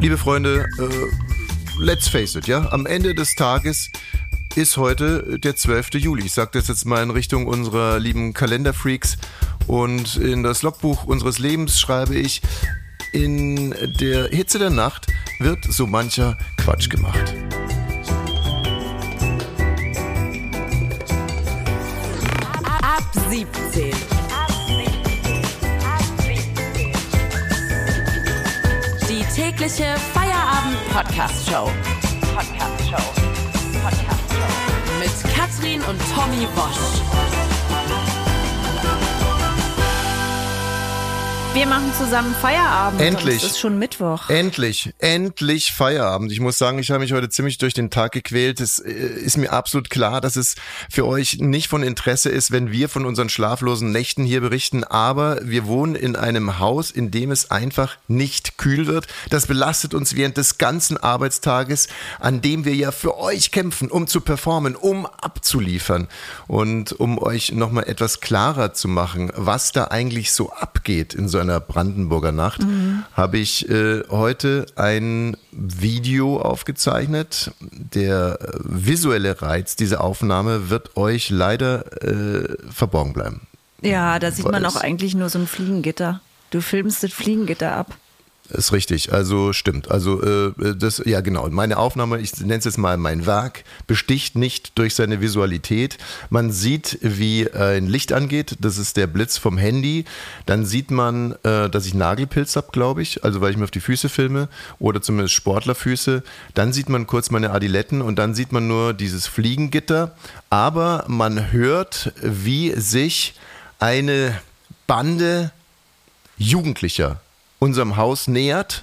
Liebe Freunde, äh, let's face it, ja, am Ende des Tages ist heute der 12. Juli. Ich sage das jetzt mal in Richtung unserer lieben Kalenderfreaks. Und in das Logbuch unseres Lebens schreibe ich, in der Hitze der Nacht wird so mancher Quatsch gemacht. Tägliche Feierabend-Podcast-Show. Podcast-Show. Podcast-Show. Mit Katrin und Tommy Bosch. Wir machen zusammen Feierabend. Endlich. Es ist schon Mittwoch. Endlich, endlich Feierabend. Ich muss sagen, ich habe mich heute ziemlich durch den Tag gequält. Es äh, ist mir absolut klar, dass es für euch nicht von Interesse ist, wenn wir von unseren schlaflosen Nächten hier berichten. Aber wir wohnen in einem Haus, in dem es einfach nicht kühl wird. Das belastet uns während des ganzen Arbeitstages, an dem wir ja für euch kämpfen, um zu performen, um abzuliefern. Und um euch nochmal etwas klarer zu machen, was da eigentlich so abgeht in so einer Brandenburger Nacht, habe ich äh, heute ein Video aufgezeichnet. Der äh, visuelle Reiz dieser Aufnahme wird euch leider äh, verborgen bleiben. Ja, da sieht man auch eigentlich nur so ein Fliegengitter. Du filmst das Fliegengitter ab. Ist richtig, also stimmt. Also äh, das, ja genau. Meine Aufnahme, ich nenne es jetzt mal mein Werk, besticht nicht durch seine Visualität. Man sieht, wie äh, ein Licht angeht. Das ist der Blitz vom Handy. Dann sieht man, äh, dass ich Nagelpilz habe, glaube ich. Also weil ich mir auf die Füße filme oder zumindest Sportlerfüße. Dann sieht man kurz meine Adiletten und dann sieht man nur dieses Fliegengitter. Aber man hört, wie sich eine Bande Jugendlicher unserem Haus nähert.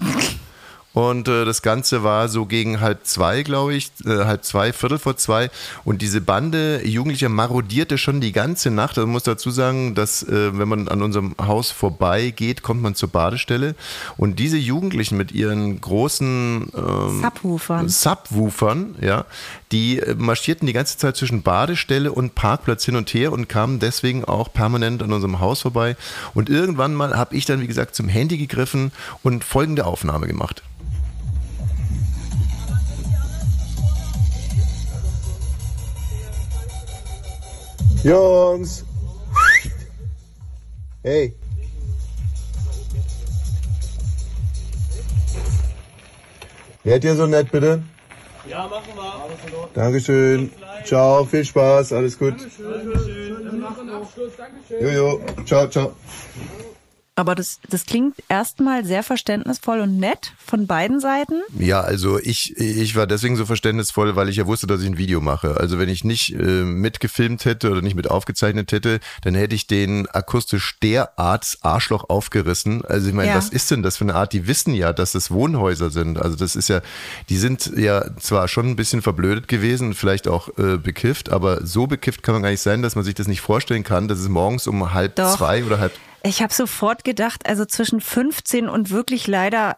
Und äh, das Ganze war so gegen halb zwei, glaube ich, äh, halb zwei, Viertel vor zwei. Und diese Bande Jugendlicher marodierte schon die ganze Nacht. Also man muss dazu sagen, dass äh, wenn man an unserem Haus vorbeigeht, kommt man zur Badestelle. Und diese Jugendlichen mit ihren großen ähm, Subwoofern. Subwoofern, ja, die äh, marschierten die ganze Zeit zwischen Badestelle und Parkplatz hin und her und kamen deswegen auch permanent an unserem Haus vorbei. Und irgendwann mal habe ich dann, wie gesagt, zum Handy gegriffen und folgende Aufnahme gemacht. Jungs! Hey! Wärt ihr so nett, bitte? Ja, machen wir. Dankeschön. Ciao, viel Spaß, alles gut. Jojo, ciao, ciao. Aber das, das klingt erstmal sehr verständnisvoll und nett von beiden Seiten. Ja, also ich, ich war deswegen so verständnisvoll, weil ich ja wusste, dass ich ein Video mache. Also wenn ich nicht äh, mitgefilmt hätte oder nicht mit aufgezeichnet hätte, dann hätte ich den akustisch derart Arschloch aufgerissen. Also ich meine, Ja. was ist denn das für eine Art? Die wissen ja, dass das Wohnhäuser sind. Also das ist ja, die sind ja zwar schon ein bisschen verblödet gewesen, vielleicht auch äh, bekifft, aber so bekifft kann man gar nicht sein, dass man sich das nicht vorstellen kann, dass es morgens um halb Doch. zwei oder halb Ich habe sofort gedacht, also zwischen 15 und wirklich leider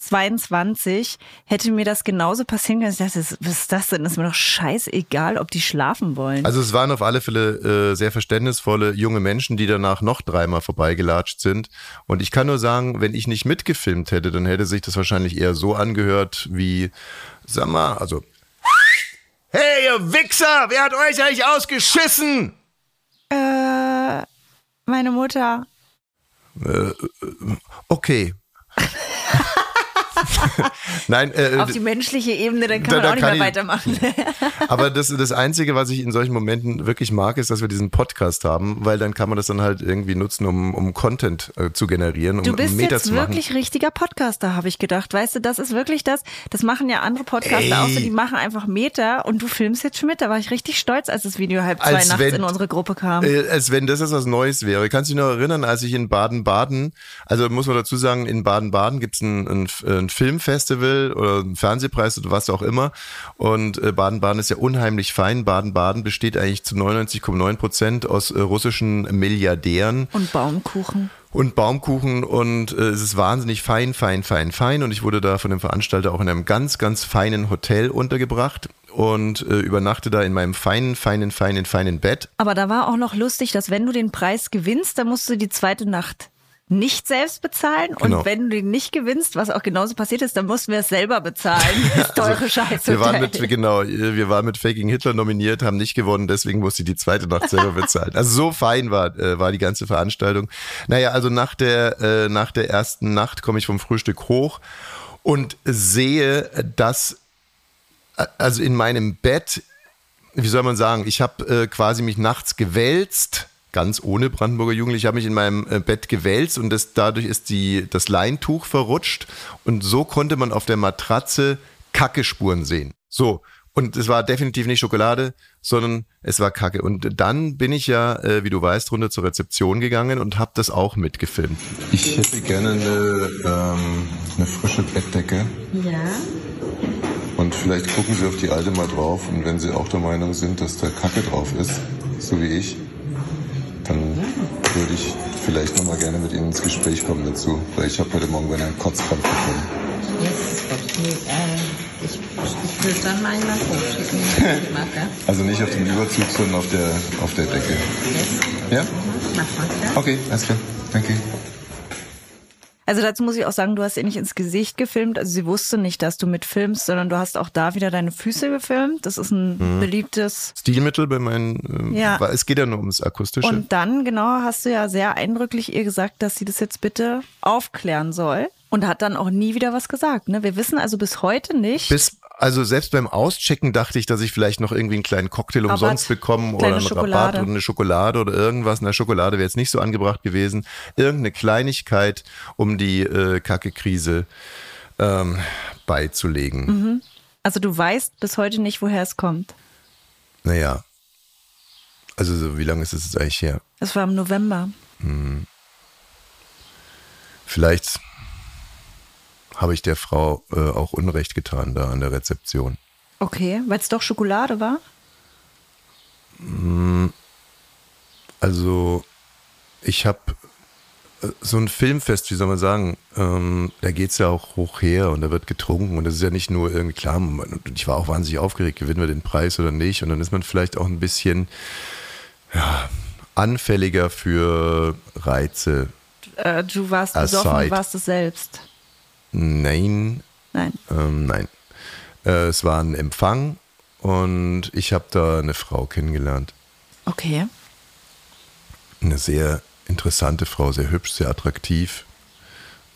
22 hätte mir das genauso passieren können. Ich dachte, was ist das denn? Das ist mir doch scheißegal, ob die schlafen wollen. Also es waren auf alle Fälle äh, sehr verständnisvolle junge Menschen, die danach noch dreimal vorbeigelatscht sind. Und ich kann nur sagen, wenn ich nicht mitgefilmt hätte, dann hätte sich das wahrscheinlich eher so angehört wie, sag mal, also Hey, ihr Wichser, wer hat euch eigentlich ausgeschissen? äh, meine Mutter. Okay. Nein, äh, Auf die menschliche Ebene, dann kann Da- man auch nicht mehr ich- weitermachen. Aber das, das Einzige, was ich in solchen Momenten wirklich mag, ist, dass wir diesen Podcast haben, weil dann kann man das dann halt irgendwie nutzen, um, um Content äh, zu generieren, um Du bist Meter jetzt wirklich richtiger Podcaster, habe ich gedacht. Weißt du, das ist wirklich das. Das machen ja andere Podcaster auch so, Ey. die machen einfach Meter und du filmst jetzt schon mit. Da war ich richtig stolz, als das Video halb zwei Als nachts wenn- in unsere Gruppe kam. Äh, als wenn das jetzt was Neues wäre. Kannst du dich noch erinnern, als ich in Baden-Baden, also muss man dazu sagen, in Baden-Baden gibt's ein, ein, ein Filmfestival oder einen Fernsehpreis oder was auch immer. Und äh, Baden-Baden ist ja unheimlich fein. Baden-Baden besteht eigentlich zu 99,9 Prozent aus äh, russischen Milliardären Und Baumkuchen. und Baumkuchen und äh, es ist wahnsinnig fein, fein, fein, fein und ich wurde da von dem Veranstalter auch in einem ganz, ganz feinen Hotel untergebracht und äh, übernachte da in meinem feinen, feinen, feinen, feinen Bett. Aber da war auch noch lustig, dass wenn du den Preis gewinnst, dann musst du die zweite Nacht nicht selbst bezahlen. Genau. Und wenn du den nicht gewinnst, was auch genauso passiert ist, dann mussten wir es selber bezahlen. Das teure Scheiße. Wir waren mit, genau, wir waren mit Faking Hitler nominiert, haben nicht gewonnen, deswegen musste ich die zweite Nacht selber bezahlen. Also so fein war, äh, war die ganze Veranstaltung. Naja, also nach der, äh, nach der ersten Nacht komme ich vom Frühstück hoch und sehe, dass, äh, also in meinem Bett, wie soll man sagen, ich habe äh, quasi mich nachts gewälzt, ganz ohne Brandenburger Jugend. Ich habe mich in meinem äh, Bett gewälzt und das, dadurch ist die, das Leintuch verrutscht und so konnte man auf der Matratze Kackespuren sehen. So. Und es war definitiv nicht Schokolade, sondern es war Kacke. Und dann bin ich ja, äh, wie du weißt, runter zur Rezeption gegangen und habe das auch mitgefilmt. Ich hätte gerne eine, ähm, eine frische Bettdecke. Ja. Und vielleicht gucken Sie auf die alte mal drauf und wenn Sie auch der Meinung sind, dass da Kacke drauf ist, so wie ich, würde ich vielleicht nochmal gerne mit Ihnen ins Gespräch kommen dazu, weil ich habe heute Morgen einen Kotzkrampf bekommen. Yes, äh, ich, ich will dann mal hochschicken. Mach, ja? Also nicht auf dem Überzug, sondern auf der, auf der Decke. Yes. Ja? Mach mal, ja? Okay, alles klar. Danke. Also dazu muss ich auch sagen, du hast ihr nicht ins Gesicht gefilmt. Also sie wusste nicht, dass du mitfilmst, sondern du hast auch da wieder deine Füße gefilmt. Das ist ein Mhm. beliebtes. Stilmittel bei meinen, äh, Ja. weil es geht ja nur ums Akustische. Und dann, genau, hast du ja sehr eindrücklich ihr gesagt, dass sie das jetzt bitte aufklären soll. Und hat dann auch nie wieder was gesagt. Ne? Wir wissen also bis heute nicht. Bis, also selbst beim Auschecken dachte ich, dass ich vielleicht noch irgendwie einen kleinen Cocktail Rabatt, umsonst bekomme oder einen Schokolade. Rabatt oder eine Schokolade oder irgendwas. Eine Schokolade wäre jetzt nicht so angebracht gewesen. Irgendeine Kleinigkeit, um die äh, Kacke-Krise ähm, beizulegen. also du weißt bis heute nicht, woher es kommt. Naja. Also so, wie lange ist es jetzt eigentlich her? Es war im November. Vielleicht habe ich der Frau äh, auch Unrecht getan da an der Rezeption. Okay, weil es doch Schokolade war? Also, ich habe so ein Filmfest, wie soll man sagen, ähm, da geht's ja auch hoch her und da wird getrunken und das ist ja nicht nur irgendwie klar, man- ich war auch wahnsinnig aufgeregt, gewinnen wir den Preis oder nicht und dann ist man vielleicht auch ein bisschen ja, anfälliger für Reize. Äh, du warst besoffen, warst es selbst. Nein, Nein. ähm, nein. Äh, es war ein Empfang und ich habe da eine Frau kennengelernt. Okay. eine sehr interessante Frau, sehr hübsch, sehr attraktiv.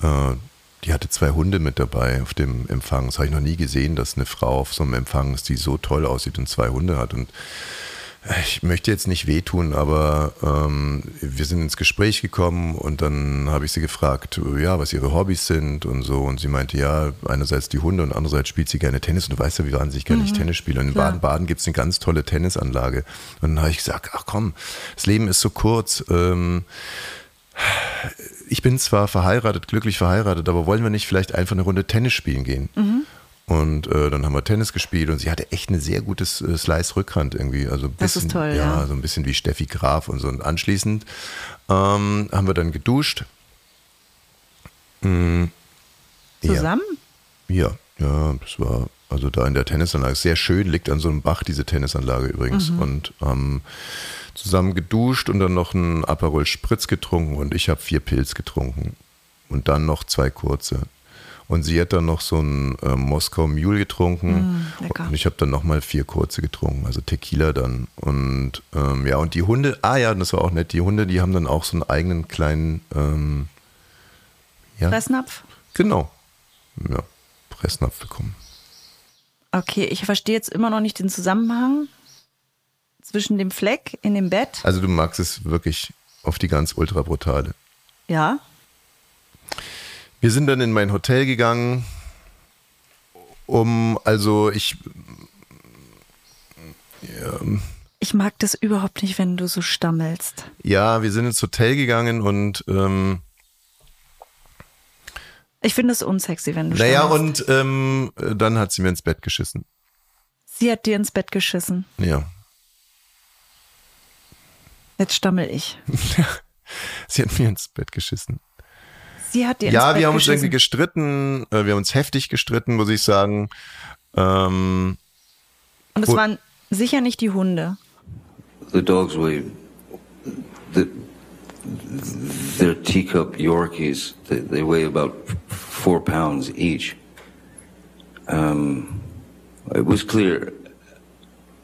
Äh, die hatte zwei Hunde mit dabei auf dem Empfang. Das habe ich noch nie gesehen, dass eine Frau auf so einem Empfang ist, die so toll aussieht und zwei Hunde hat. Und ich möchte jetzt nicht wehtun, aber ähm, wir sind ins Gespräch gekommen und dann habe ich sie gefragt, ja, was ihre Hobbys sind und so. Und sie meinte, ja, einerseits die Hunde und andererseits spielt sie gerne Tennis. Und du weißt ja, wie wahnsinnig gerne ich Tennis spiele. Und in. Baden-Baden gibt es eine ganz tolle Tennisanlage. Und dann habe ich gesagt, ach komm, das Leben ist so kurz. Ähm, ich bin zwar verheiratet, glücklich verheiratet, aber wollen wir nicht vielleicht einfach eine Runde Tennis spielen gehen? Und äh, dann haben wir Tennis gespielt und sie hatte echt ein sehr gutes äh, Slice-Rückhand irgendwie. Also ein Das ist bisschen, toll, ja. so ein bisschen wie Steffi Graf und so. Und anschließend ähm, haben wir dann geduscht. Ja. Zusammen? Ja, ja, das war also da in der Tennisanlage. Sehr schön, liegt an so einem Bach, diese Tennisanlage übrigens. Und haben zusammen geduscht und dann noch einen Aperol Spritz getrunken und ich habe vier Pilz getrunken. Und dann noch zwei kurze. Und sie hat dann noch so einen äh, Moskau Mule getrunken. Mm, und ich habe dann nochmal vier kurze getrunken, also Tequila dann. Und ähm, ja, und die Hunde, ah ja, das war auch nett, die Hunde, die haben dann auch so einen eigenen kleinen, ähm, ja, Fressnapf? genau, ja, Pressnapf bekommen. Okay, ich verstehe jetzt immer noch nicht den Zusammenhang zwischen dem Fleck in dem Bett. Also du magst es wirklich auf die ganz ultra brutale. Ja. Wir sind dann in mein Hotel gegangen, um, also ich, Ich mag das überhaupt nicht, wenn du so stammelst. ja, wir sind ins Hotel gegangen und, ähm, Ich finde es unsexy, wenn du naja, stammelst. und ähm, dann hat sie mir ins Bett geschissen. Sie hat dir ins Bett geschissen. Ja. Jetzt stammel ich. Sie hat mir ins Bett geschissen. Sie hat dir ins Ja, Bett wir haben uns geschissen. irgendwie gestritten, äh, wir haben uns heftig gestritten, muss ich sagen. Ähm, Und es waren sicher nicht die Hunde. The dogs were. The, they're teacup Yorkies. They, they weigh about four pounds each. Um, it was clear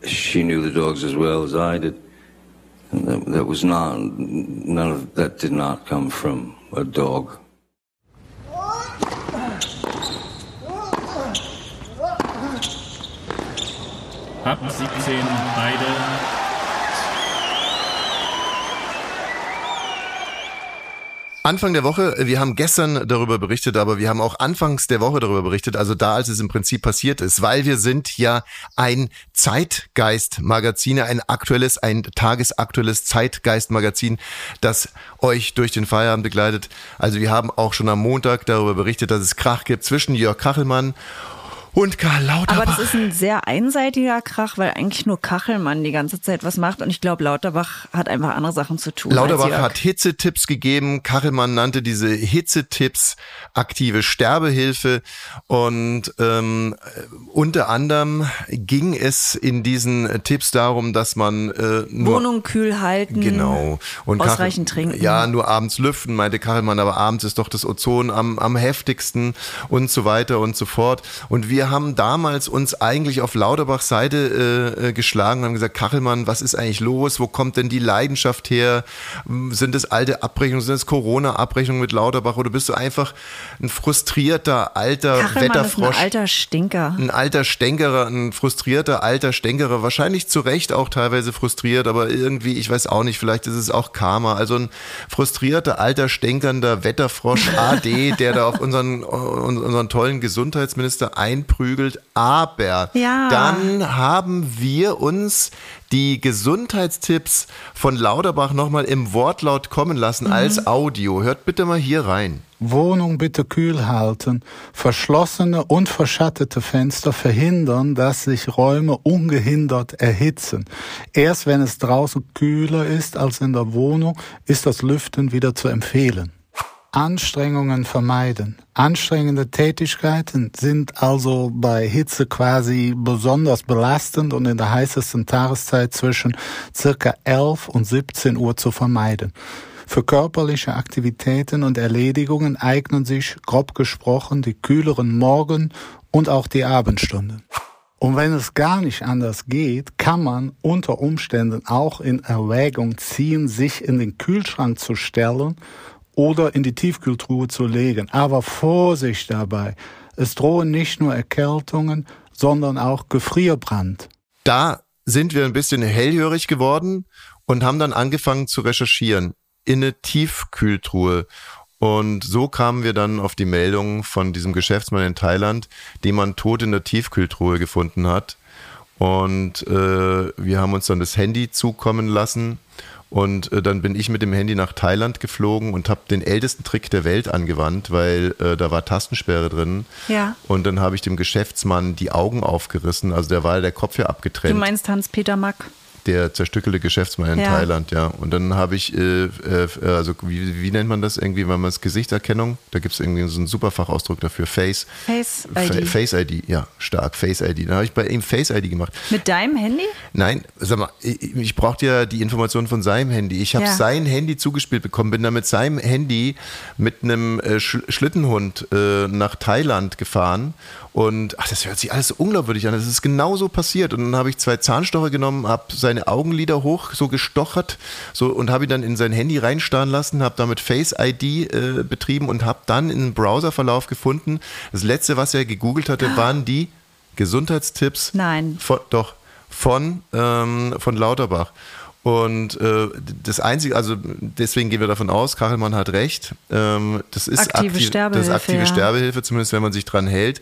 she knew the dogs as well as I did. And that, that was not, none of that did not come from a dog. Ab 17 beide. Anfang der Woche, wir haben gestern darüber berichtet, aber wir haben auch anfangs der Woche darüber berichtet, also da, als es im Prinzip passiert ist, weil wir sind ja ein Zeitgeist-Magazin, ein aktuelles, ein tagesaktuelles Zeitgeist-Magazin, das euch durch den Feierabend begleitet. Also wir haben auch schon am Montag darüber berichtet, dass es Krach gibt zwischen Jörg Kachelmann und Karl Lauterbach. Aber das ist ein sehr einseitiger Krach, weil eigentlich nur Kachelmann die ganze Zeit was macht. Und ich glaube, Lauterbach hat einfach andere Sachen zu tun. Lauterbach hat Hitzetipps gegeben. Kachelmann nannte diese Hitzetipps aktive Sterbehilfe. Und ähm, unter anderem ging es in diesen Tipps darum, dass man äh, nur Wohnung kühl halten. Genau. Und ausreichend Kachel, trinken. Ja, nur abends lüften, meinte Kachelmann, aber abends ist doch das Ozon am, am heftigsten und so weiter und so fort. Und wir haben damals uns eigentlich auf Lauterbachs Seite äh, geschlagen und haben gesagt, Kachelmann, was ist eigentlich los? Wo kommt denn die Leidenschaft her? Sind es alte Abrechnungen? Sind es Corona-Abrechnungen mit Lauterbach? Oder bist du einfach ein frustrierter alter Kachelmann Wetterfrosch? ein alter Stinker. ein alter Stänkerer, ein frustrierter alter Stänkerer, wahrscheinlich zu Recht auch teilweise frustriert, aber irgendwie, ich weiß auch nicht, vielleicht ist es auch Karma. Also ein frustrierter alter stänkernder Wetterfrosch AD, der da auf unseren, unseren tollen Gesundheitsminister einprügelt. Aber Ja. dann haben wir uns die Gesundheitstipps von Lauterbach nochmal im Wortlaut kommen lassen Mhm. als Audio. Hört bitte mal hier rein. Wohnung bitte kühl halten. Verschlossene und verschattete Fenster verhindern, dass sich Räume ungehindert erhitzen. Erst wenn es draußen kühler ist als in der Wohnung, ist das Lüften wieder zu empfehlen. Anstrengungen vermeiden. Anstrengende Tätigkeiten sind also bei Hitze quasi besonders belastend und in der heißesten Tageszeit zwischen circa 11 und 17 Uhr zu vermeiden. Für körperliche Aktivitäten und Erledigungen eignen sich, grob gesprochen, die kühleren Morgen- und auch die Abendstunden. Und wenn es gar nicht anders geht, kann man unter Umständen auch in Erwägung ziehen, sich in den Kühlschrank zu stellen oder in die Tiefkühltruhe zu legen. Aber Vorsicht dabei. Es drohen nicht nur Erkältungen, sondern auch Gefrierbrand. da sind wir ein bisschen hellhörig geworden und haben dann angefangen zu recherchieren in eine Tiefkühltruhe. Und so kamen wir dann auf die Meldung von diesem Geschäftsmann in Thailand, den man tot in der Tiefkühltruhe gefunden hat. Und äh, wir haben uns dann das Handy zukommen lassen. Und äh, dann bin ich mit dem Handy nach Thailand geflogen und habe den ältesten Trick der Welt angewandt, weil äh, da war Tastensperre drin. Ja. Und dann habe ich dem Geschäftsmann die Augen aufgerissen. Also der war der Kopf ja Du abgetrennt meinst Hans-Peter Mack? Der zerstückelte Geschäftsmann in Ja. Thailand, ja. Und dann habe ich, äh, äh, also wie, wie nennt man das irgendwie, wenn man es Gesichtserkennung, da gibt es irgendwie so einen super Fachausdruck dafür, Face. Face Fa- ID. Face ID, ja, stark, Face ID. Dann habe ich bei ihm Face ID gemacht. Mit deinem Handy? Nein, sag mal, ich, ich brauchte ja die Information von seinem Handy. Ich habe Ja. sein Handy zugespielt bekommen, bin dann mit seinem Handy mit einem äh, Sch Schlittenhund äh, nach Thailand gefahren und ach, das hört sich alles so unglaubwürdig an. Das ist genauso passiert. Und dann habe ich zwei Zahnstocher genommen, habe seine Augenlider hoch so gestochert so, und habe ihn dann in sein Handy reinstarren lassen, habe damit Face ID äh, betrieben und habe dann einen Browserverlauf gefunden. Das letzte, was er gegoogelt hatte, waren die Gesundheitstipps Nein. von, doch, von, ähm, von Lauterbach. Und äh, das Einzige, also deswegen gehen wir davon aus, Kachelmann hat recht. Ähm, das ist Aktive aktiv, das Sterbehilfe, aktive ja. Sterbehilfe, zumindest wenn man sich dran hält.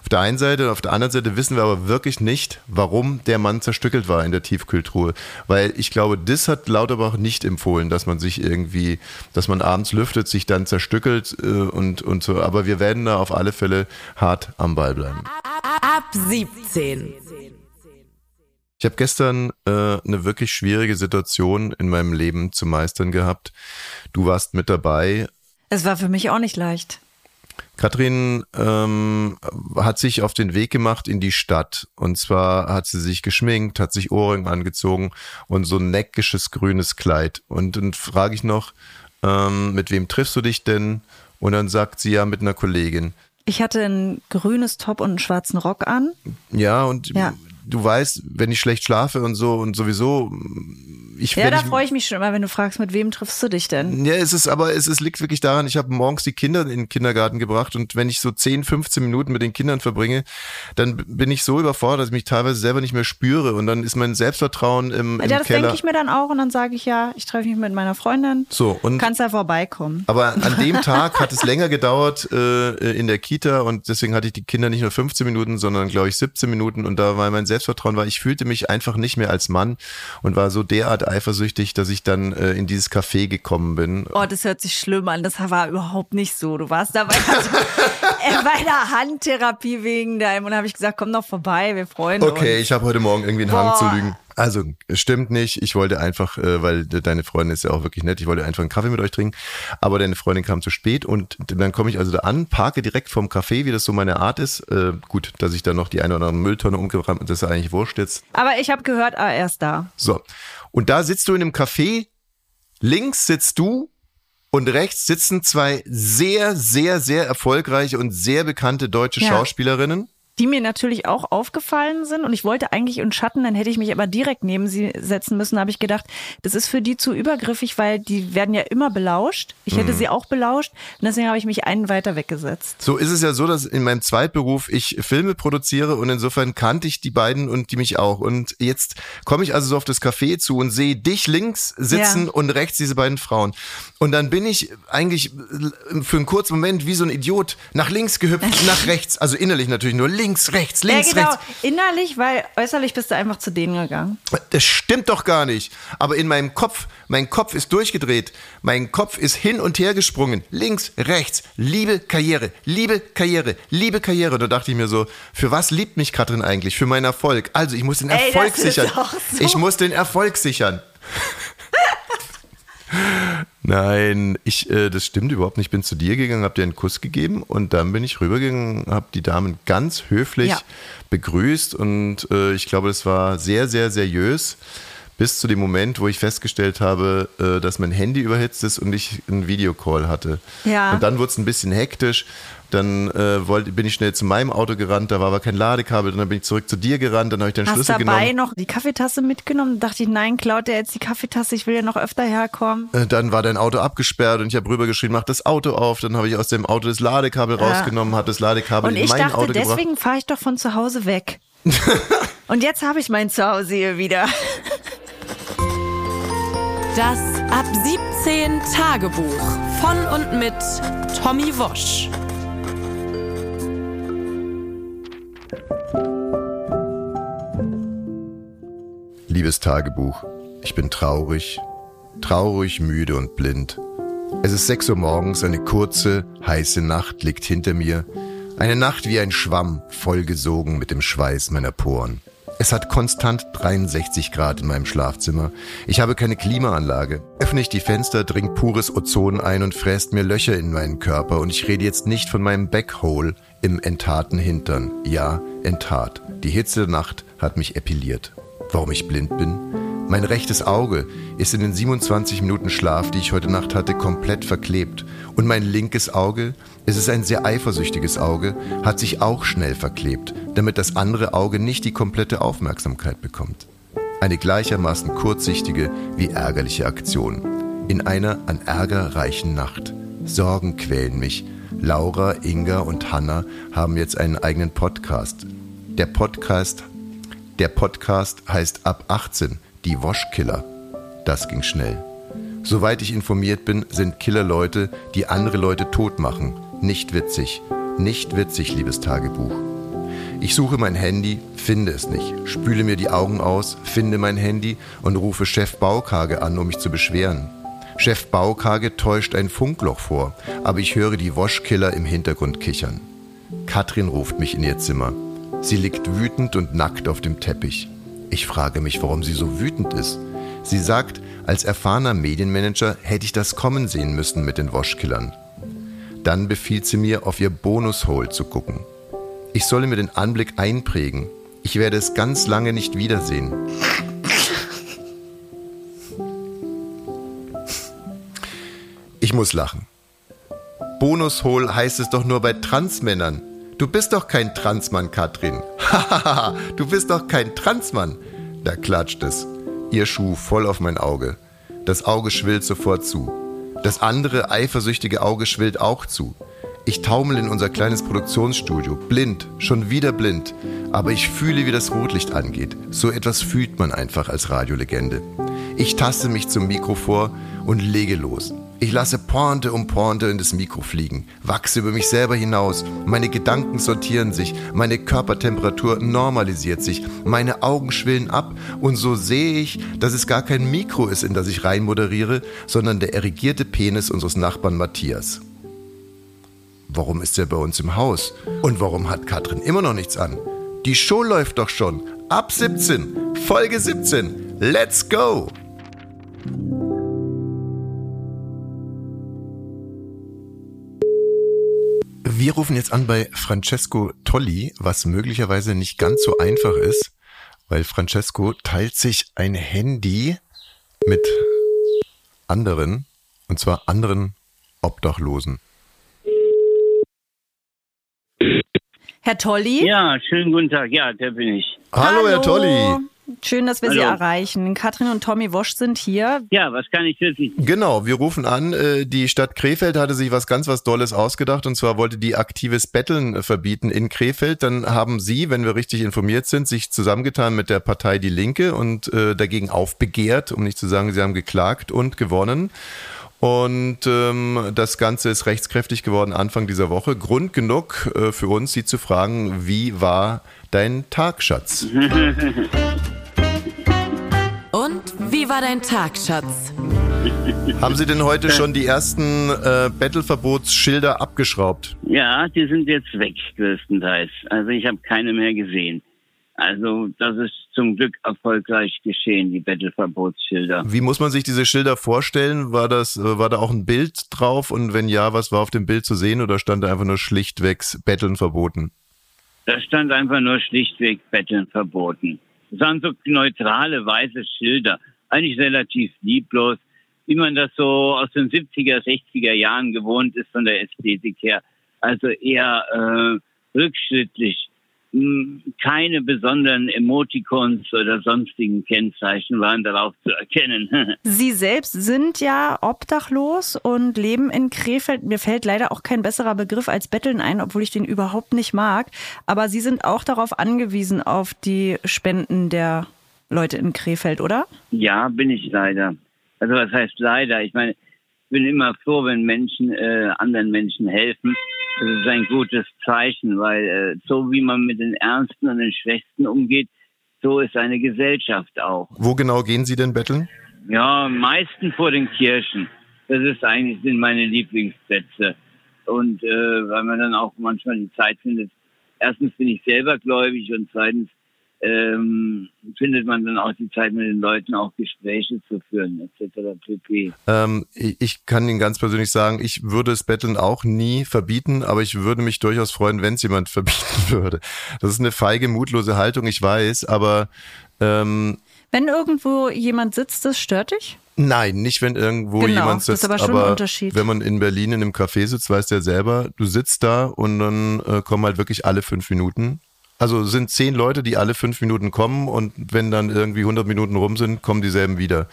Auf der einen Seite, auf der anderen Seite wissen wir aber wirklich nicht, warum der Mann zerstückelt war in der Tiefkühltruhe. Weil ich glaube, das hat Lauterbach nicht empfohlen, dass man sich irgendwie, dass man abends lüftet, sich dann zerstückelt äh, und, und so. Aber wir werden da auf alle Fälle hart am Ball bleiben. Ab 17. Ich habe gestern äh, eine wirklich schwierige Situation in meinem Leben zu meistern gehabt. Du warst mit dabei. Es war für mich auch nicht leicht. Katrin ähm, hat sich auf den Weg gemacht in die Stadt. Und zwar hat sie sich geschminkt, hat sich Ohrringe angezogen und so ein neckisches grünes Kleid. Und dann frage ich noch, ähm, mit wem triffst du dich denn? Und dann sagt sie ja mit einer Kollegin. Ich hatte ein grünes Top und einen schwarzen Rock an. Ja, und Ja. du weißt, wenn ich schlecht schlafe und so und sowieso, ich Ja, da freue ich mich schon immer, wenn du fragst, mit wem triffst du dich denn? Ja, es ist aber, es, es liegt wirklich daran, ich habe morgens die Kinder in den Kindergarten gebracht und wenn ich so 10, 15 Minuten mit den Kindern verbringe, dann bin ich so überfordert, dass ich mich teilweise selber nicht mehr spüre und dann ist mein Selbstvertrauen im, im Ja, das denke ich mir dann auch und dann sage ich ja, ich treffe mich mit meiner Freundin. So, und Kannst ja vorbeikommen. aber an dem Tag hat es länger gedauert äh, in der Kita und deswegen hatte ich die Kinder nicht nur 15 Minuten, sondern glaube ich 17 Minuten und da war mein Selbstvertrauen war, ich fühlte mich einfach nicht mehr als Mann und war so derart eifersüchtig, dass ich dann äh, in dieses Café gekommen bin. Oh, das hört sich schlimm an. Das war überhaupt nicht so. Du warst da bei, äh, bei der Handtherapie wegen deinem und habe ich gesagt, komm doch vorbei, wir freuen Okay, uns. ich habe heute Morgen irgendwie einen Hang zu lügen. Also, es stimmt nicht. Ich wollte einfach, äh, weil de- deine Freundin ist ja auch wirklich nett, ich wollte einfach einen Kaffee mit euch trinken. Aber deine Freundin kam zu spät und dann komme ich also da an, parke direkt vorm Café, wie das so meine Art ist. Äh, gut, dass ich dann noch die eine oder andere Mülltonne umgeräumt das ist eigentlich wurscht jetzt. Aber ich habe gehört, ah, er ist da. So. Und da sitzt du in einem Café, links sitzt du und rechts sitzen zwei sehr, sehr, sehr erfolgreiche und sehr bekannte deutsche Ja. Schauspielerinnen. Die mir natürlich auch aufgefallen sind und ich wollte eigentlich in Schatten, dann hätte ich mich aber direkt neben sie setzen müssen. Da habe ich gedacht, das ist für die zu übergriffig, weil die werden ja immer belauscht. Ich hätte Mhm. sie auch belauscht und deswegen habe ich mich einen weiter weggesetzt. So ist es ja so, dass in meinem Zweitberuf ich Filme produziere und insofern kannte ich die beiden und die mich auch. Und jetzt komme ich also so auf das Café zu und sehe dich links sitzen Ja. und rechts diese beiden Frauen. Und dann bin ich eigentlich für einen kurzen Moment wie so ein Idiot nach links gehüpft, nach rechts. Also innerlich natürlich nur links, rechts, links, ja, genau. rechts. Innerlich, weil äußerlich bist du einfach zu denen gegangen. Das stimmt doch gar nicht. Aber in meinem Kopf, mein Kopf ist durchgedreht. Mein Kopf ist hin und her gesprungen. Links, rechts. Liebe Karriere, liebe Karriere, liebe Karriere. Und da dachte ich mir so, für was liebt mich Katrin eigentlich? Für meinen Erfolg. Also ich muss den Ey, Erfolg ist sichern. so. Ich muss den Erfolg sichern. Nein, ich, äh, das stimmt überhaupt nicht. Ich bin zu dir gegangen, habe dir einen Kuss gegeben und dann bin ich rübergegangen, habe die Damen ganz höflich Ja. begrüßt und äh, ich glaube, das war sehr, sehr seriös. Bis zu dem Moment, wo ich festgestellt habe, äh, dass mein Handy überhitzt ist und ich einen Videocall hatte. Ja. Und dann wurde es ein bisschen hektisch. Dann äh, wollte, bin ich schnell zu meinem Auto gerannt, da war aber kein Ladekabel. Dann bin ich zurück zu dir gerannt, dann habe ich den Hast Schlüssel dabei genommen. noch die Kaffeetasse mitgenommen? Da dachte ich, nein, klaut der jetzt die Kaffeetasse, ich will ja noch öfter herkommen. Äh, Dann war dein Auto abgesperrt und ich habe rübergeschrien, mach das Auto auf. Dann habe ich aus dem Auto das Ladekabel Ja. rausgenommen, habe das Ladekabel Und in ich mein dachte, Auto gebracht. deswegen fahre ich doch von zu Hause weg. Und jetzt habe ich mein Zuhause hier wieder. Das Ab 17 Tagebuch von und mit Tommy Wosch. Liebes Tagebuch, ich bin traurig, traurig, müde und blind. Es ist 6 Uhr morgens, eine kurze, heiße Nacht liegt hinter mir. Eine Nacht wie ein Schwamm, vollgesogen mit dem Schweiß meiner Poren. Es hat konstant 63 Grad in meinem Schlafzimmer. Ich habe keine Klimaanlage. Öffne ich die Fenster, dringt pures Ozon ein und fräst mir Löcher in meinen Körper. Und ich rede jetzt nicht von meinem Backhole im entarten Hintern. Ja, entart. Die Hitze der Nacht hat mich epiliert. Warum ich blind bin? Mein rechtes Auge ist in den 27 Minuten Schlaf, die ich heute Nacht hatte, komplett verklebt. Und mein linkes Auge, es ist ein sehr eifersüchtiges Auge, hat sich auch schnell verklebt, damit das andere Auge nicht die komplette Aufmerksamkeit bekommt. Eine gleichermaßen kurzsichtige wie ärgerliche Aktion. In einer an Ärger reichen Nacht. Sorgen quälen mich. Laura, Inga und Hanna haben jetzt einen eigenen Podcast. Der Podcast der Podcast heißt Ab 18, die Waschkiller. Das ging schnell. Soweit ich informiert bin, sind Killer Leute, die andere Leute tot machen. Nicht witzig. Nicht witzig, liebes Tagebuch. Ich suche mein Handy, finde es nicht, spüle mir die Augen aus, finde mein Handy und rufe Chef Baukage an, um mich zu beschweren. Chef Baukage täuscht ein Funkloch vor, aber ich höre die Waschkiller im Hintergrund kichern. Katrin ruft mich in ihr Zimmer. Sie liegt wütend und nackt auf dem Teppich. Ich frage mich, warum sie so wütend ist. Sie sagt, als erfahrener Medienmanager hätte ich das kommen sehen müssen mit den Waschkillern. Dann befiehlt sie mir, auf ihr Bonushole zu gucken. Ich solle mir den Anblick einprägen. Ich werde es ganz lange nicht wiedersehen. Ich muss lachen. Bonushol heißt es doch nur bei Transmännern. Du bist doch kein Transmann, Katrin. Hahaha, du bist doch kein Transmann. Da klatscht es. Ihr Schuh voll auf mein Auge. Das Auge schwillt sofort zu. Das andere eifersüchtige Auge schwillt auch zu. Ich taumel in unser kleines Produktionsstudio, blind, schon wieder blind. Aber ich fühle, wie das Rotlicht angeht. So etwas fühlt man einfach als Radiolegende. Ich taste mich zum Mikro vor und lege los. Ich lasse Pointe um Pointe in das Mikro fliegen, wachse über mich selber hinaus, meine Gedanken sortieren sich, meine Körpertemperatur normalisiert sich, meine Augen schwillen ab und so sehe ich, dass es gar kein Mikro ist, in das ich rein moderiere, sondern der erigierte Penis unseres Nachbarn Matthias. Warum ist er bei uns im Haus? Und warum hat Katrin immer noch nichts an? Die Show läuft doch schon. Ab 17, Folge 17. Let's go! Wir rufen jetzt an bei Francesco Tolli, was möglicherweise nicht ganz so einfach ist, weil Francesco teilt sich ein Handy mit anderen, und zwar anderen Obdachlosen. Herr Tolli? Ja, schönen guten Tag. Ja, der bin ich. Hallo, Herr Tolli. Schön, dass wir Sie Hallo. erreichen. Katrin und Tommy Wosch sind hier. Ja, was kann ich für Sie? Genau, wir rufen an. äh, Die Stadt Krefeld hatte sich was ganz was Dolles ausgedacht und zwar wollte die aktives Betteln äh, verbieten in Krefeld. Dann haben Sie, wenn wir richtig informiert sind, sich zusammengetan mit der Partei Die Linke und äh, dagegen aufbegehrt, um nicht zu sagen, Sie haben geklagt und gewonnen. Und ähm, das Ganze ist rechtskräftig geworden Anfang dieser Woche. Grund genug äh, für uns, Sie zu fragen, wie war dein Tag, Schatz? Und wie war dein Tag, Schatz? Haben Sie denn heute schon die ersten äh, Bettelverbotsschilder abgeschraubt? Ja, die sind jetzt weg, größtenteils. Also ich habe keine mehr gesehen. Also das ist zum Glück erfolgreich geschehen, die Bettelverbotsschilder. Wie muss man sich diese Schilder vorstellen? War das, äh, war da auch ein Bild drauf? Und wenn ja, was war auf dem Bild zu sehen oder stand da einfach nur schlichtwegs Betteln verboten? Da stand einfach nur schlichtweg Betteln verboten. Das waren so neutrale weiße Schilder, eigentlich relativ lieblos, wie man das so aus den 70er, 60er Jahren gewohnt ist von der Ästhetik her. Also eher äh, rückschrittlich. Keine besonderen Emoticons oder sonstigen Kennzeichen waren darauf zu erkennen. Sie selbst sind ja obdachlos und leben in Krefeld. Mir fällt leider auch kein besserer Begriff als Betteln ein, obwohl ich den überhaupt nicht mag. Aber Sie sind auch darauf angewiesen, auf die Spenden der Leute in Krefeld, oder? Ja, bin ich leider. Also was heißt leider? Ich meine, ich bin immer froh, wenn Menschen äh, anderen Menschen helfen. Das ist ein gutes Zeichen, weil äh, so wie man mit den Ärmsten und den Schwächsten umgeht, so ist eine Gesellschaft auch. Wo genau gehen Sie denn betteln? Ja, am meisten vor den Kirchen. Das ist eigentlich sind meine Lieblingsplätze. Und äh, weil man dann auch manchmal die Zeit findet. Erstens bin ich selber gläubig und zweitens ähm, findet man dann auch die Zeit mit den Leuten auch Gespräche zu führen etc. pp. Ähm, ich ich kann Ihnen ganz persönlich sagen, ich würde das Betteln auch nie verbieten, aber ich würde mich durchaus freuen, wenn es jemand verbieten würde. Das ist eine feige, mutlose Haltung, ich weiß, aber ähm, Wenn irgendwo jemand sitzt, das stört dich? Nein, nicht wenn irgendwo Genau, jemand das sitzt. ist aber schon ein Unterschied. Wenn man in Berlin in einem Café sitzt, weiß der selber, du sitzt da und dann äh, kommen halt wirklich alle fünf Minuten. Also es sind zehn Leute, die alle fünf Minuten kommen und wenn dann irgendwie 100 Minuten rum sind, kommen dieselben wieder.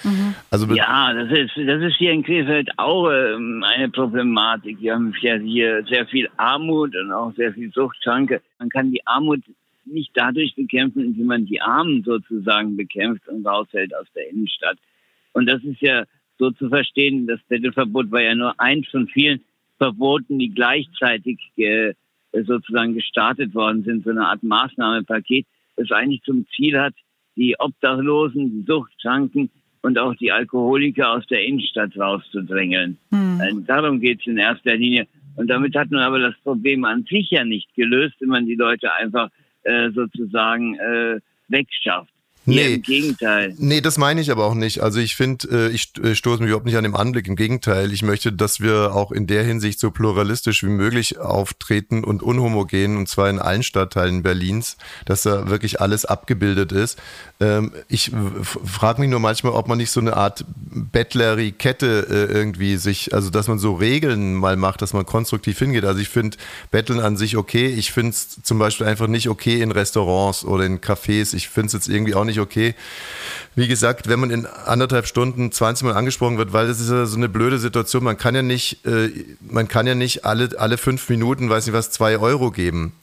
Also Ja, das ist, das ist hier in Krefeld auch ähm, eine Problematik. Wir haben ja hier sehr viel Armut und auch sehr viel Suchtkranke. Man kann die Armut nicht dadurch bekämpfen, indem man die Armen sozusagen bekämpft und raushält aus der Innenstadt. Und das ist ja so zu verstehen, das Bettelverbot war ja nur eins von vielen Verboten, die gleichzeitig äh, sozusagen gestartet worden sind, so eine Art Maßnahmepaket, das eigentlich zum Ziel hat, die Obdachlosen, die Suchtkranken und auch die Alkoholiker aus der Innenstadt rauszudrängeln. Äh, Darum geht es in erster Linie. Und damit hat man aber das Problem an sich ja nicht gelöst, wenn man die Leute einfach äh, sozusagen äh, wegschafft. Nee. Im Gegenteil. Nee, das meine ich aber auch nicht. Also ich finde, äh, ich äh, stoße mich überhaupt nicht an dem Anblick. Im Gegenteil, ich möchte, dass wir auch in der Hinsicht so pluralistisch wie möglich auftreten und unhomogen, und zwar in allen Stadtteilen Berlins, dass da wirklich alles abgebildet ist. Ähm, Ich frage mich nur manchmal, ob man nicht so eine Art Bettlerikette äh, irgendwie sich, also dass man so Regeln mal macht, dass man konstruktiv hingeht. Also ich finde Betteln an sich okay. Ich finde es zum Beispiel einfach nicht okay in Restaurants oder in Cafés. Ich finde es jetzt irgendwie auch nicht okay. Wie gesagt, wenn man in anderthalb Stunden 20 Mal angesprochen wird, weil das ist ja so eine blöde Situation. Man kann ja nicht, äh, man kann ja nicht alle, alle fünf Minuten, weiß nicht was, zwei Euro geben.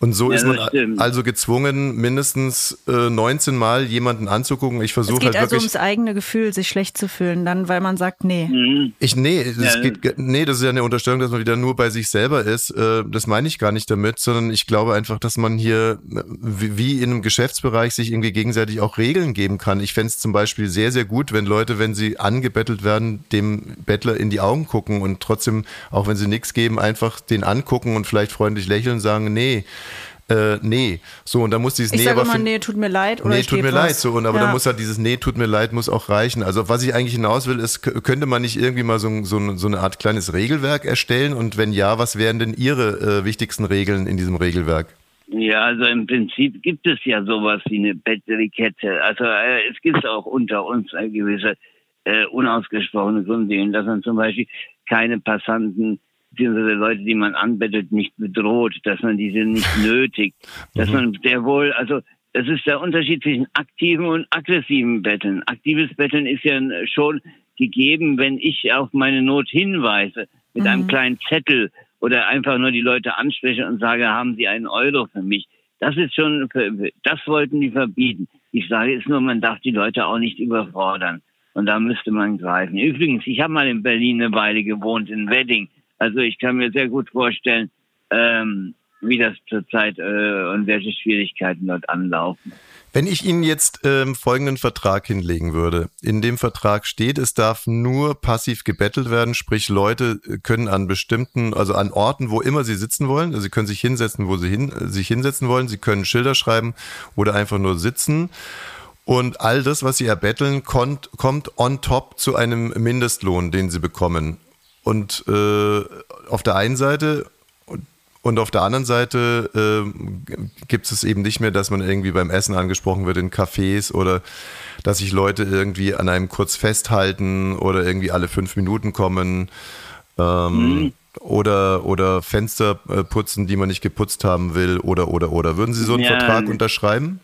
Und so Ja, ist man stimmt. also gezwungen, mindestens äh, 19 Mal jemanden anzugucken. Ich Es versuche geht halt also wirklich. ums eigene Gefühl, sich schlecht zu fühlen, dann, weil man sagt, nee. Ich, nee, das Ja. geht, ge- nee, das ist ja eine Unterstellung, dass man wieder nur bei sich selber ist. Äh, Das meine ich gar nicht damit, sondern ich glaube einfach, dass man hier äh, wie wie in einem Geschäftsbereich sich irgendwie gegenseitig auch Regeln geben kann. Ich fänd's zum Beispiel sehr, sehr gut, wenn Leute, wenn sie angebettelt werden, dem Bettler in die Augen gucken und trotzdem, auch wenn sie nichts geben, einfach den angucken und vielleicht freundlich lächeln und sagen, nee, äh, nee. So, und dann muss dieses Ich Nee sage aber immer, nee, tut mir leid oder nee, ich tut mir was. leid, so, und aber ja. dann muss halt dieses Nee, tut mir leid, muss auch reichen. Also was ich eigentlich hinaus will, ist, könnte man nicht irgendwie mal so, so, so eine Art kleines Regelwerk erstellen? Und wenn ja, was wären denn Ihre äh, wichtigsten Regeln in diesem Regelwerk? Ja, also im Prinzip gibt es ja sowas wie eine Bettelikette. Also äh, es gibt auch unter uns eine gewisse äh, unausgesprochene Grundregeln, dass man zum Beispiel keine Passanten beziehungsweise Leute, die man anbettet, nicht bedroht, dass man diese nicht nötigt, dass man der wohl, also das ist der Unterschied zwischen aktiven und aggressiven Betteln. Aktives Betteln ist ja schon gegeben, wenn ich auf meine Not hinweise mit einem kleinen Zettel oder einfach nur die Leute anspreche und sage, haben Sie einen Euro für mich? Das ist schon, das wollten die verbieten. Ich sage ist nur, man darf die Leute auch nicht überfordern. Und da müsste man greifen. Übrigens, ich habe mal in Berlin eine Weile gewohnt, in Wedding. Also ich kann mir sehr gut vorstellen, ähm, wie das zurzeit äh, und welche Schwierigkeiten dort anlaufen. Wenn ich Ihnen jetzt ähm, folgenden Vertrag hinlegen würde. In dem Vertrag steht, es darf nur passiv gebettelt werden, sprich Leute können an bestimmten, also an Orten, wo immer sie sitzen wollen, also sie können sich hinsetzen, wo sie hin, äh, sich hinsetzen wollen, sie können Schilder schreiben oder einfach nur sitzen. Und all das, was sie erbetteln, kommt on top zu einem Mindestlohn, den sie bekommen. Und äh, auf der einen Seite und, auf der anderen Seite äh, gibt es eben nicht mehr, dass man irgendwie beim Essen angesprochen wird in Cafés oder dass sich Leute irgendwie an einem kurz festhalten oder irgendwie alle fünf Minuten kommen. Ähm, Oder, oder Fenster äh, putzen, die man nicht geputzt haben will, oder, oder, oder. Würden Sie so einen Ja. Vertrag unterschreiben?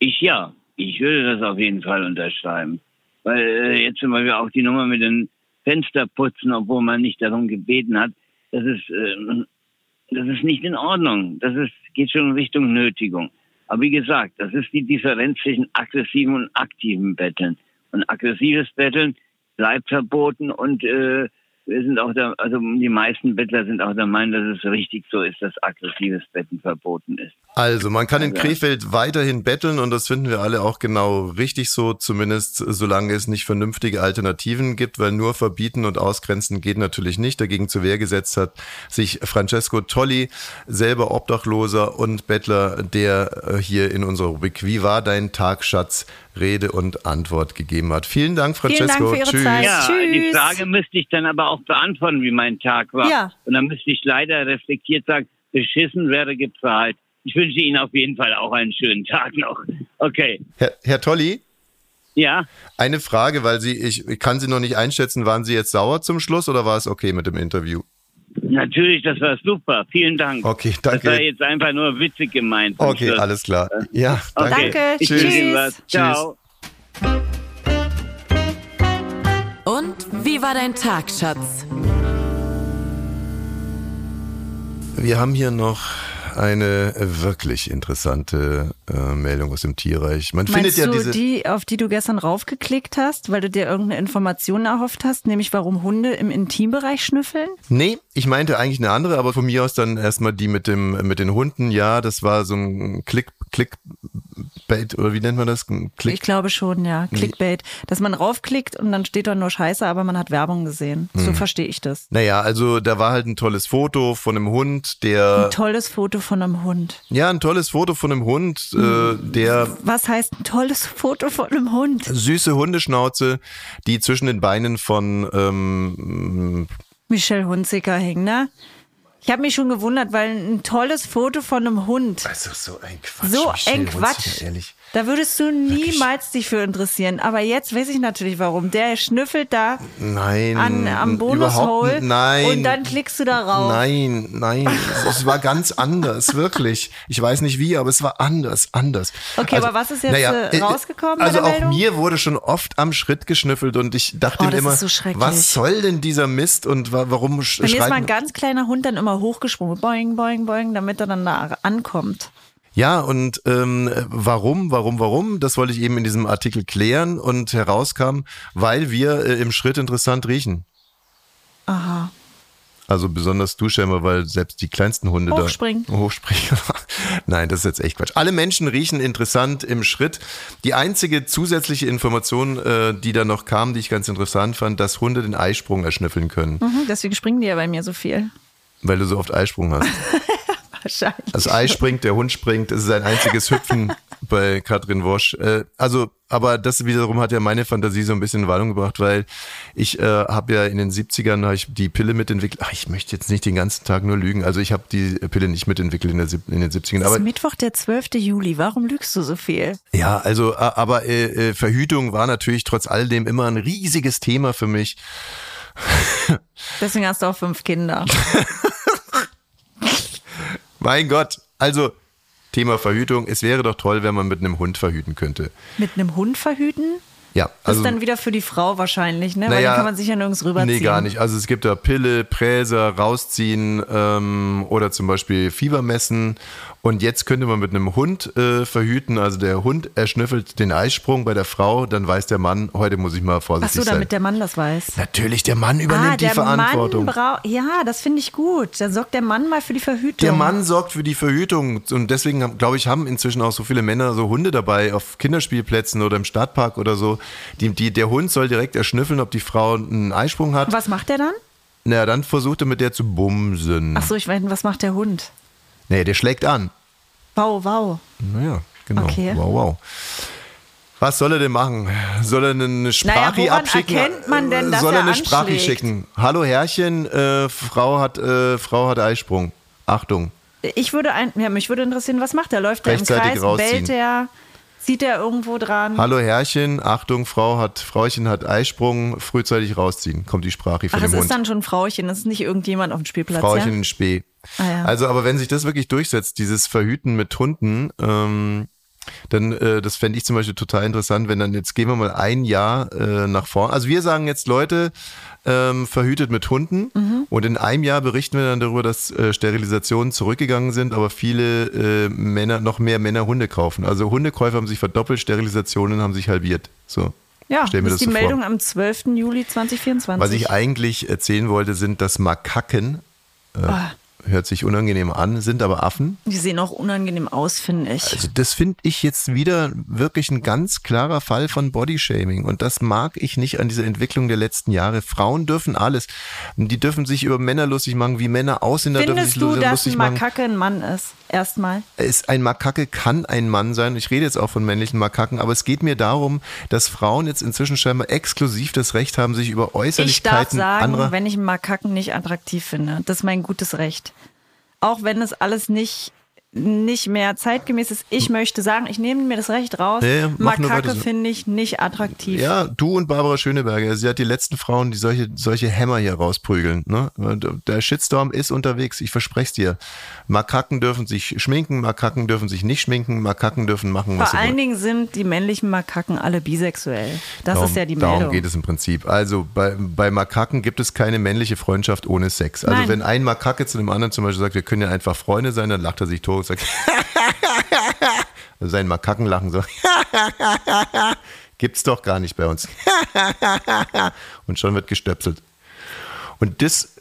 Ich ja. Ich würde das auf jeden Fall unterschreiben. Weil äh, jetzt zum Beispiel auch die Nummer mit den Fensterputzen, obwohl man nicht darum gebeten hat, das ist, äh, das ist nicht in Ordnung. Das ist, geht schon in Richtung Nötigung. Aber wie gesagt, das ist die Differenz zwischen aggressiven und aktiven Betteln. Und aggressives Betteln bleibt verboten und äh, wir sind auch der, also die meisten Bettler sind auch der Meinung, dass es richtig so ist, dass aggressives Betten verboten ist. Also, man kann in Also- Krefeld weiterhin betteln und das finden wir alle auch genau richtig so, zumindest solange es nicht vernünftige Alternativen gibt, weil nur verbieten und ausgrenzen geht natürlich nicht. Dagegen zur Wehr gesetzt hat sich Francesco Tolli, selber Obdachloser und Bettler, der äh, hier in unserer Rubrik Wie war dein Tag, Schatz? Rede und Antwort gegeben hat. Vielen Dank, Vielen Francesco. Dank für Ihre Tschüss. Zeit. Ja, Tschüss. die Frage müsste ich dann aber auch beantworten, wie mein Tag war. Ja. Und dann müsste ich leider reflektiert sagen, beschissen wäre gezahlt. Ich wünsche Ihnen auf jeden Fall auch einen schönen Tag noch. Okay. Herr, Herr Tolli? Ja. Eine Frage, weil Sie, ich, ich kann Sie noch nicht einschätzen, waren Sie jetzt sauer zum Schluss oder war es okay mit dem Interview? Natürlich, das war super. Vielen Dank. Okay, danke. Das war jetzt einfach nur witzig gemeint. Okay, Schluss. alles klar. Ja, Okay. danke. Danke, Ich tschüss. was. Ciao. Und wie war dein Tag, Schatz? Wir haben hier noch eine wirklich interessante äh, Meldung aus dem Tierreich. Man Meinst findet ja du diese. die, auf die du gestern raufgeklickt hast, weil du dir irgendeine Information erhofft hast, nämlich warum Hunde im Intimbereich schnüffeln? Nee, ich meinte eigentlich eine andere, aber von mir aus dann erstmal die mit dem mit den Hunden. Ja, das war so ein Klick Klick Clickbait oder wie nennt man das? Click Ich glaube schon, ja. Clickbait. Dass man raufklickt und dann steht da nur Scheiße, aber man hat Werbung gesehen. So Hm. verstehe ich das. naja, also da war halt ein tolles Foto von einem Hund, der. Ein tolles Foto von einem Hund. Ja, ein tolles Foto von einem Hund, äh, der Was heißt ein tolles Foto von einem Hund? süße Hundeschnauze, die zwischen den Beinen von ähm, Michelle Hunziker hing, ne? Ich habe mich schon gewundert, weil ein tolles Foto von einem Hund. Also so ein Quatsch. so Michelle ein Hunziker, Quatsch. Ehrlich. Da würdest du niemals dich für interessieren. Aber jetzt weiß ich natürlich warum. Der schnüffelt da Nein. an, am Bonushole Nein. und dann klickst du da rauf. Nein, nein, es, war ganz anders, wirklich. Ich weiß nicht wie, aber es war anders, anders. Okay, aber was ist jetzt, äh, rausgekommen bei Also der auch Meldung? mir wurde schon oft am Schritt geschnüffelt und ich dachte Oh, mir immer, so was soll denn dieser Mist und wa warum sch Bei mir ist mal ein ganz kleiner Hund dann immer hochgesprungen. Boing, boing, boing, damit er dann da ankommt. Ja, und ähm, warum, warum, warum? Das wollte ich eben in diesem Artikel klären und herauskam, weil wir äh, im Schritt interessant riechen. Aha. Also besonders du, Schämer, weil selbst die kleinsten Hunde Hochspringen. da hochspringen. Nein, das ist jetzt echt Quatsch. Alle Menschen riechen interessant im Schritt. Die einzige zusätzliche Information, äh, die da noch kam, die ich ganz interessant fand, dass Hunde den Eisprung erschnüffeln können, Mhm, deswegen springen die ja bei mir so viel. weil du so oft Eisprung hast. Wahrscheinlich. Das Ei springt, der Hund springt, es ist ein einziges Hüpfen bei Katrin Wosch. Äh, also, aber das wiederum hat ja meine Fantasie so ein bisschen in Wallung gebracht, weil ich äh, habe ja in den 70ern hab ich die Pille mitentwickelt. Ach, ich möchte jetzt nicht den ganzen Tag nur lügen. Also ich habe die Pille nicht mitentwickelt in, der, in den 70ern. Es Aber ist Mittwoch, der 12. Juli. Warum lügst du so viel? ja, also, aber äh, äh, Verhütung war natürlich trotz alledem immer ein riesiges Thema für mich. Deswegen hast du auch fünf Kinder. Mein Gott. Also, Thema Verhütung. Es wäre doch toll, wenn man mit einem Hund verhüten könnte. Mit einem Hund verhüten? Ja, Das also. ist dann wieder für die Frau wahrscheinlich, ne? Weil Naja, dann kann man sich ja nirgends rüberziehen. Nee, gar nicht. Also es gibt da Pille, Präser, rausziehen ähm, oder zum Beispiel Fieber messen. Und jetzt könnte man mit einem Hund äh, verhüten. Also der Hund erschnüffelt den Eisprung bei der Frau, dann weiß der Mann, heute muss ich mal Ach vorsichtig so, sein. damit der Mann das weiß. Natürlich, der Mann übernimmt ah, die der Verantwortung. Mann ja, das finde ich gut. Dann sorgt der Mann mal für die Verhütung. Der Mann sorgt für die Verhütung und deswegen, glaube ich, haben inzwischen auch so viele Männer so Hunde dabei auf Kinderspielplätzen oder im Stadtpark oder so. Die, die, der Hund soll direkt erschnüffeln, ob die Frau einen Eisprung hat. Was macht der dann? Na, dann versucht er mit der zu bumsen. Ach so, ich meine, was macht der Hund? Nee, der schlägt an. Wow, wow. Naja, genau. Okay. Wow, wow. Was soll er denn machen? Soll er eine Sprache woran abschicken? erkennt man denn, dass soll er er eine Sprache schicken? Hallo Herrchen, äh, Frau hat äh, Frau hat Eisprung. Achtung. Ich würde ein, ja, mich würde interessieren, was macht er? Läuft er im Kreis? rausziehen. Bellt er? Zieht er irgendwo dran? Hallo Herrchen, Achtung, Frau hat Frauchen hat Eisprung, frühzeitig rausziehen. Kommt die Sprache von Ach, dem ist Hund. dann schon Frauchen, das ist nicht irgendjemand auf dem Spielplatz. Frauchen ja? in Spee. Ah, ja. Also, aber wenn sich das wirklich durchsetzt, dieses Verhüten mit Hunden, ähm, dann, äh, das fände ich zum Beispiel total interessant, wenn dann, jetzt gehen wir mal ein Jahr äh, nach vorne. Also wir sagen jetzt, Leute, ähm, verhütet mit Hunden Mhm. und in einem Jahr berichten wir dann darüber, dass äh, Sterilisationen zurückgegangen sind, aber viele äh, Männer, noch mehr Männer Hunde kaufen. Also Hundekäufe haben sich verdoppelt, Sterilisationen haben sich halbiert. So. Ja, Stell mir das ist das die so vor. Meldung am 12. Juli 2024. Was ich eigentlich erzählen wollte, sind, dass Makaken, äh, Ah. Hört sich unangenehm an, sind aber Affen. Die sehen auch unangenehm aus, finde ich. Also das finde ich jetzt wieder wirklich ein ganz klarer Fall von Bodyshaming und das mag ich nicht an dieser Entwicklung der letzten Jahre. Frauen dürfen alles. Die dürfen sich über Männer lustig machen, wie Männer aussehen, da dürfen sich du, dass lustig ein machen. Makake ein Mann ist? Erstmal. Es, ein Makake kann ein Mann sein. Ich rede jetzt auch von männlichen Makaken, aber es geht mir darum, dass Frauen jetzt inzwischen scheinbar exklusiv das Recht haben, sich über Ich darf Äußerlichkeiten sagen, wenn ich einen Makaken nicht attraktiv finde. Das ist mein gutes Recht. Auch wenn es alles nicht, nicht mehr zeitgemäß ist. Ich möchte sagen, ich nehme mir das Recht raus. Nur Makake finde ich nicht attraktiv. Ja, du und Barbara Schöneberger, sie hat die letzten Frauen, die solche, solche Hämmer hier rausprügeln. Ne? Der Shitstorm ist unterwegs, ich verspreche es dir. Makaken dürfen sich schminken, Makaken dürfen sich nicht schminken, Makaken dürfen machen, was Vor allen. Dingen sind die männlichen Makaken alle bisexuell. Das darum, ist ja die Darum Meldung. geht es im Prinzip. Also bei, bei Makaken gibt es keine männliche Freundschaft ohne Sex. Also Nein. wenn ein Makake zu dem anderen zum Beispiel sagt, wir können ja einfach Freunde sein, dann lacht er sich tot also sein Makakenlachen so, gibt's doch gar nicht bei uns. und schon wird gestöpselt. Und das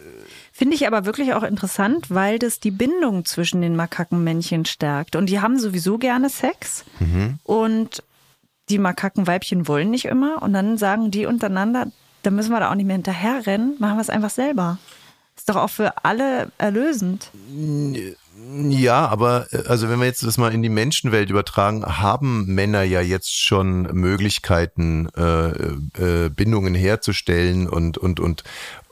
Finde ich aber wirklich auch interessant, weil das die Bindung zwischen den Makakenmännchen stärkt. Und die haben sowieso gerne Sex. Mhm. Und die Makakenweibchen wollen nicht immer. Und dann sagen die untereinander, da müssen wir da auch nicht mehr hinterherrennen, machen wir es einfach selber. Ist doch auch für alle erlösend. Ja, aber äh, also wenn wir jetzt das mal in die Menschenwelt übertragen, haben Männer ja jetzt schon Möglichkeiten, äh, äh, Bindungen herzustellen und und und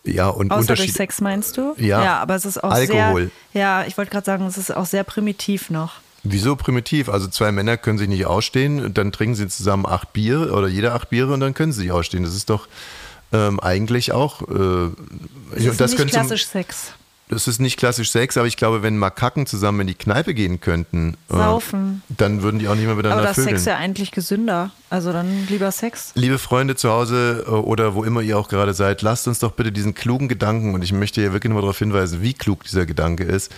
ja und Außer durch. Sex meinst du? Ja. Ja, aber es ist auch Alkohol. sehr. Ja, ich wollte gerade sagen, es ist auch sehr primitiv noch. Wieso primitiv? Also zwei Männer können sich nicht ausstehen, dann trinken sie zusammen acht Bier oder jeder acht Biere und dann können sie sich ausstehen. Das ist doch ähm, eigentlich auch. Äh, Es ist nicht könnte zum- klassisch Sex. Das ist nicht klassisch Sex, aber ich glaube, wenn Makaken zusammen in die Kneipe gehen könnten, äh, Saufen. dann würden die auch nicht mehr Aber miteinander das ist vögeln. Sex ja eigentlich gesünder. Also dann lieber Sex. Liebe Freunde zu Hause äh, oder wo immer ihr auch gerade seid, lasst uns doch bitte diesen klugen Gedanken, und ich möchte hier wirklich nochmal darauf hinweisen, wie klug dieser Gedanke ist,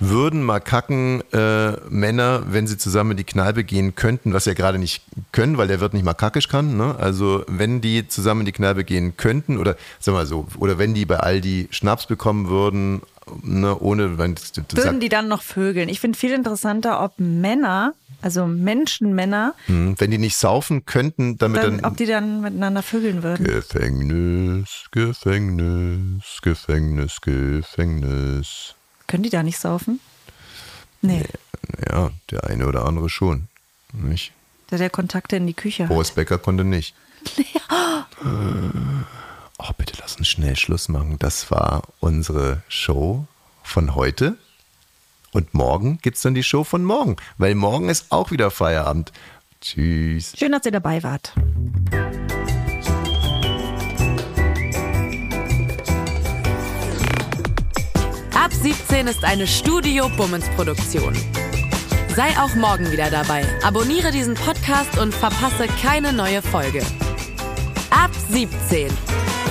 würden Makaken äh, Männer, wenn sie zusammen in die Kneipe gehen könnten, was ja gerade nicht können, weil der Wirt nicht makakisch kann, ne? also wenn die zusammen in die Kneipe gehen könnten oder sagen wir mal so, oder wenn die bei Aldi Schnaps bekommen würden, ne, ohne, wenn, du Würden die dann noch vögeln? Ich finde viel interessanter, ob Männer, also Menschenmänner, hm, wenn die nicht saufen könnten, damit dann, dann ob die dann miteinander vögeln würden. Gefängnis, Gefängnis, Gefängnis, Gefängnis. Können die da nicht saufen? Nee, Ja, der eine oder andere schon. Nicht? der der Kontakte in die Küche hat. Boris Becker konnte nicht. Oh, bitte lass uns schnell Schluss machen. Das war unsere Show von heute. Und morgen gibt es dann die Show von morgen, weil morgen ist auch wieder Feierabend. Tschüss. Schön, dass ihr dabei wart. Ab 17 ist eine Studio Bummens Produktion. Sei auch morgen wieder dabei. Abonniere diesen Podcast und verpasse keine neue Folge. Ab 17.